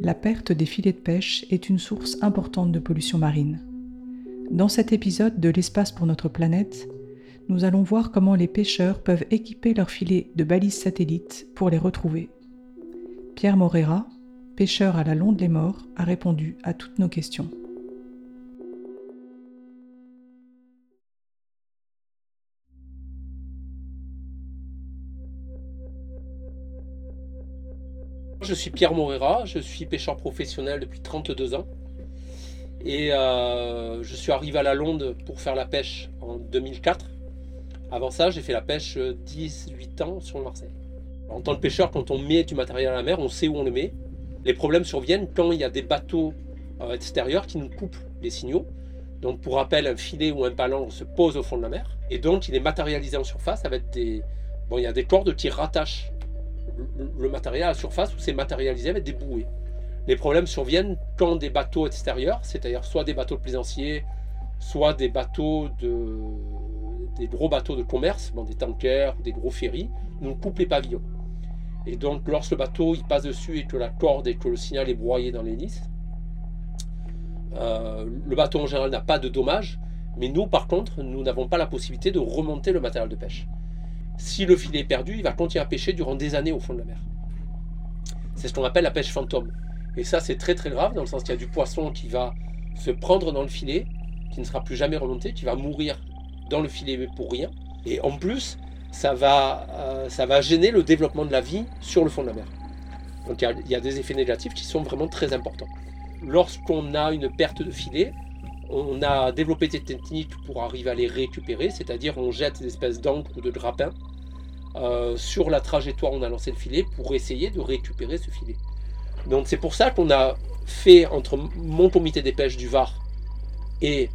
la perte des filets de pêche est une source importante de pollution marine. Dans cet épisode de L'espace pour notre planète, nous allons voir comment les pêcheurs peuvent équiper leurs filets de balises satellites pour les retrouver. Pierre Morera, pêcheur à la Londe les Morts, a répondu à toutes nos questions. Je suis Pierre Morera, je suis pêcheur professionnel depuis 32 ans. Et euh, je suis arrivé à la Londe pour faire la pêche en 2004. Avant ça, j'ai fait la pêche 18 ans sur le Marseille. En tant que pêcheur, quand on met du matériel à la mer, on sait où on le met. Les problèmes surviennent quand il y a des bateaux euh, extérieurs qui nous coupent les signaux. Donc pour rappel, un filet ou un palan se pose au fond de la mer. Et donc il est matérialisé en surface avec des... Bon, a des cordes qui rattachent le matériel à la surface où c'est matérialisé avec des bouées. Les problèmes surviennent quand des bateaux extérieurs, c'est-à-dire soit des bateaux de plaisanciers, soit des bateaux de des gros bateaux de commerce, des tankers, des gros ferries, nous coupent les pavillons. Et donc lorsque le bateau il passe dessus et que la corde et que le signal est broyé dans l'hélice, euh, le bateau en général n'a pas de dommages, mais nous par contre, nous n'avons pas la possibilité de remonter le matériel de pêche. Si le filet est perdu, il va continuer à pêcher durant des années au fond de la mer. C'est ce qu'on appelle la pêche fantôme. Et ça, c'est très très grave, dans le sens qu'il y a du poisson qui va se prendre dans le filet, qui ne sera plus jamais remonté, qui va mourir dans le filet pour rien. Et en plus, ça va, euh, ça va gêner le développement de la vie sur le fond de la mer. Donc il y, a, des effets négatifs qui sont vraiment très importants. Lorsqu'on a une perte de filet, on a développé des techniques pour arriver à les récupérer, c'est-à-dire on jette des espèces d'encre ou de grappin euh, sur la trajectoire où on a lancé le filet pour essayer de récupérer ce filet. Donc c'est pour ça qu'on a fait entre mon comité des pêches du Var et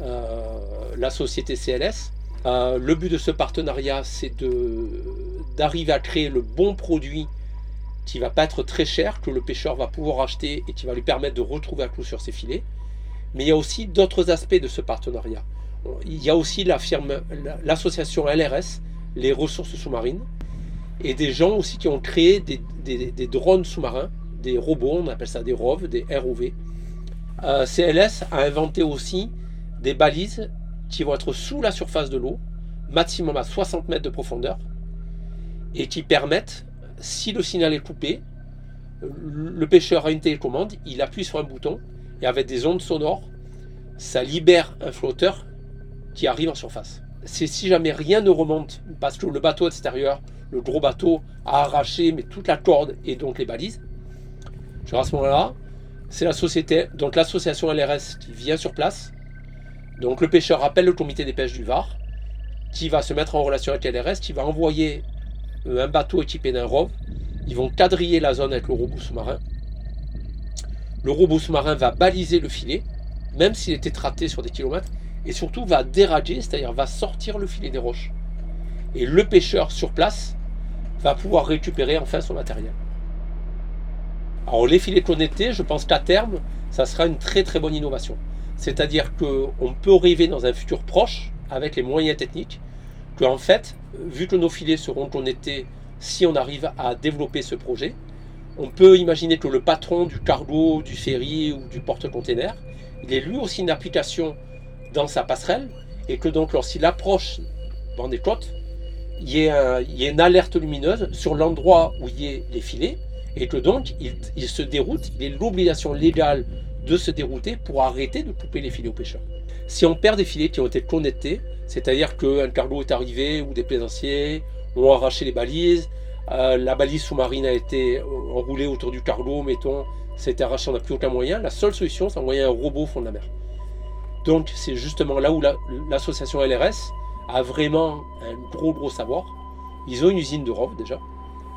euh, la société CLS. Euh, le but de ce partenariat, c'est d'arriver à créer le bon produit qui va pas être très cher, que le pêcheur va pouvoir acheter et qui va lui permettre de retrouver un clou sur ses filets. Mais il y a aussi d'autres aspects de ce partenariat. Il y a aussi la firme, l'association LRS, les ressources sous-marines, et des gens aussi qui ont créé des, drones sous-marins, des robots, on appelle ça des ROV, des ROV. Euh, CLS a inventé aussi des balises qui vont être sous la surface de l'eau, maximum à 60 mètres de profondeur, et qui permettent, si le signal est coupé, le pêcheur a une télécommande, il appuie sur un bouton, et avec des ondes sonores, ça libère un flotteur qui arrive en surface. C'est si jamais rien ne remonte, parce que le bateau extérieur, le gros bateau, a arraché toute la corde et donc les balises. à ce moment-là, c'est la société, donc l'association LRS qui vient sur place. Donc le pêcheur appelle le comité des pêches du Var, qui va se mettre en relation avec LRS, qui va envoyer euh, un bateau équipé d'un ROV. Ils vont quadriller la zone avec le robot sous-marin. Le robot sous-marin va baliser le filet, même s'il était traté sur des kilomètres, et surtout va dérager, c'est-à-dire va sortir le filet des roches. Et le pêcheur sur place va pouvoir récupérer enfin son matériel. Alors les filets connectés, je pense qu'à terme, ça sera une très très bonne innovation. C'est-à-dire qu'on peut rêver dans un futur proche, avec les moyens techniques, qu'en fait, vu que nos filets seront connectés si on arrive à développer ce projet, on peut imaginer que le patron du cargo, du ferry ou du porte-container, il est lui aussi une application dans sa passerelle et que donc lorsqu'il approche dans des côtes, il y, a, une alerte lumineuse sur l'endroit où il y a les filets et que donc il, se déroute, il a l'obligation légale de se dérouter pour arrêter de couper les filets aux pêcheurs. Si on perd des filets qui ont été connectés, c'est-à-dire qu'un cargo est arrivé ou des plaisanciers ont arraché les balises, euh, la balise sous-marine a été enroulée autour du cargo, mettons, été arraché, on n'a plus aucun moyen. La seule solution, c'est d'envoyer un robot au fond de la mer. Donc, c'est justement là où l'association LRS a vraiment un gros, gros savoir. Ils ont une usine de ROV déjà.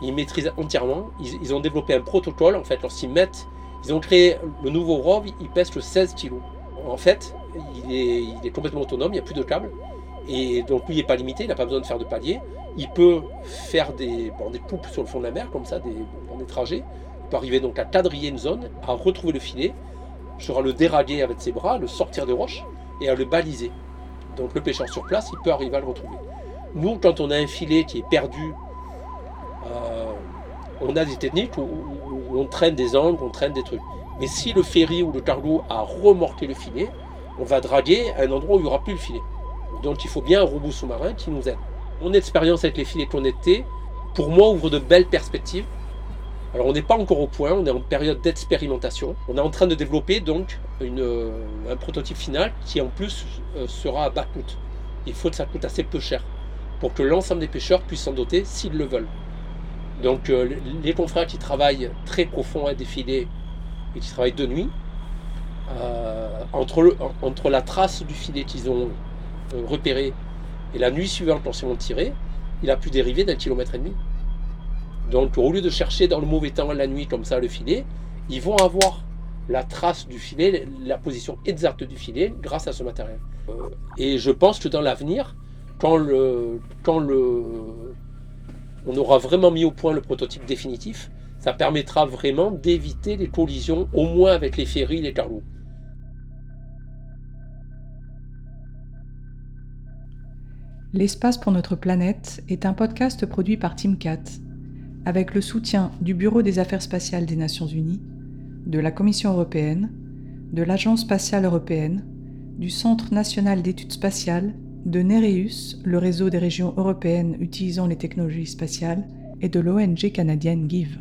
Ils maîtrisent entièrement. Ils, ont développé un protocole. En fait, lorsqu'ils mettent, ils ont créé le nouveau ROV, il pèse que 16 kg. En fait, il est, il est complètement autonome, il n'y a plus de câble. Et donc lui, il n'est pas limité, il n'a pas besoin de faire de palier. Il peut faire des, des coupes sur le fond de la mer, comme ça, des, des trajets. Il peut arriver donc à quadriller une zone, à retrouver le filet, sera le déraguer avec ses bras, le sortir des roches et à le baliser. Donc le pêcheur sur place, il peut arriver à le retrouver. Nous, quand on a un filet qui est perdu, euh, on a des techniques où on traîne des angles, on traîne des trucs. Mais si le ferry ou le cargo a remorqué le filet, on va draguer à un endroit où il n'y aura plus le filet. Donc il faut bien un robot sous-marin qui nous aide. Mon expérience avec les filets connectés, pour moi, ouvre de belles perspectives. Alors on n'est pas encore au point, on est en période d'expérimentation. On est en train de développer donc une, un prototype final qui en plus euh, sera à bas coût. Il faut que ça coûte assez peu cher pour que l'ensemble des pêcheurs puissent s'en doter s'ils le veulent. Donc euh, les confrères qui travaillent très profond à des filets et qui travaillent de nuit, euh, entre, entre la trace du filet qu'ils ont repéré et la nuit suivante quand ils vont tirer, il a pu dériver d'un kilomètre et demi. Donc au lieu de chercher dans le mauvais temps la nuit comme ça le filet, ils vont avoir la trace du filet, la position exacte du filet grâce à ce matériel. Euh, et je pense que dans l'avenir, quand, on aura vraiment mis au point le prototype définitif, ça permettra vraiment d'éviter les collisions, au moins avec les ferries les cargos. L'espace pour notre planète est un podcast produit par TeamCat, avec le soutien du Bureau des Affaires spatiales des Nations Unies, de la Commission européenne, de l'Agence spatiale européenne, du Centre national d'études spatiales, de Nereus, le réseau des régions européennes utilisant les technologies spatiales, et de l'ONG canadienne GIVE.